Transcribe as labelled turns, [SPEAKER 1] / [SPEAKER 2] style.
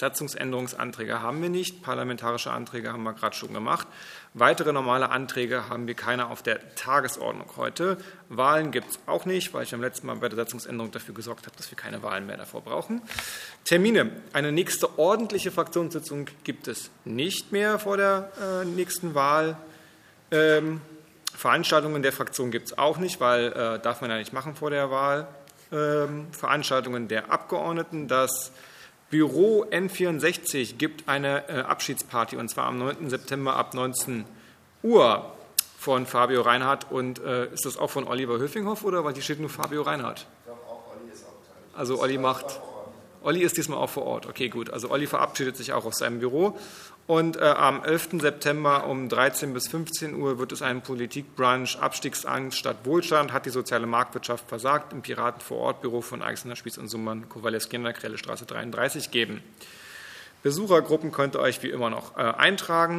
[SPEAKER 1] Satzungsänderungsanträge haben wir nicht. Parlamentarische Anträge haben wir gerade schon gemacht. Weitere normale Anträge haben wir keine auf der Tagesordnung heute. Wahlen gibt es auch nicht, weil ich beim letzten Mal bei der Satzungsänderung dafür gesorgt habe, dass wir keine Wahlen mehr davor brauchen. Termine. Eine nächste ordentliche Fraktionssitzung gibt es nicht mehr vor der äh, nächsten Wahl. Ähm, Veranstaltungen der Fraktion gibt es auch nicht, weil äh, darf man ja nicht machen vor der Wahl. Ähm, Veranstaltungen der Abgeordneten. Das Büro N64 gibt eine äh, Abschiedsparty, und zwar am 9. September ab 19 Uhr von Fabio Reinhardt. Und äh, ist das auch von Oliver Höfinghoff oder? Weil hier steht nur Fabio Reinhardt. Also Olli macht. Olli ist diesmal auch vor Ort. Okay, gut. Also Olli verabschiedet sich auch aus seinem Büro. Und äh, am 11. September um 13 bis 15 Uhr wird es einen Politikbrunch Abstiegsangst statt Wohlstand, hat die soziale Marktwirtschaft versagt, im Piraten vor Ort Büro von Eichsener Spieß und Summann, Kowalewski in der Krelle Straße 33 geben. Besuchergruppen könnt ihr euch wie immer noch äh, eintragen.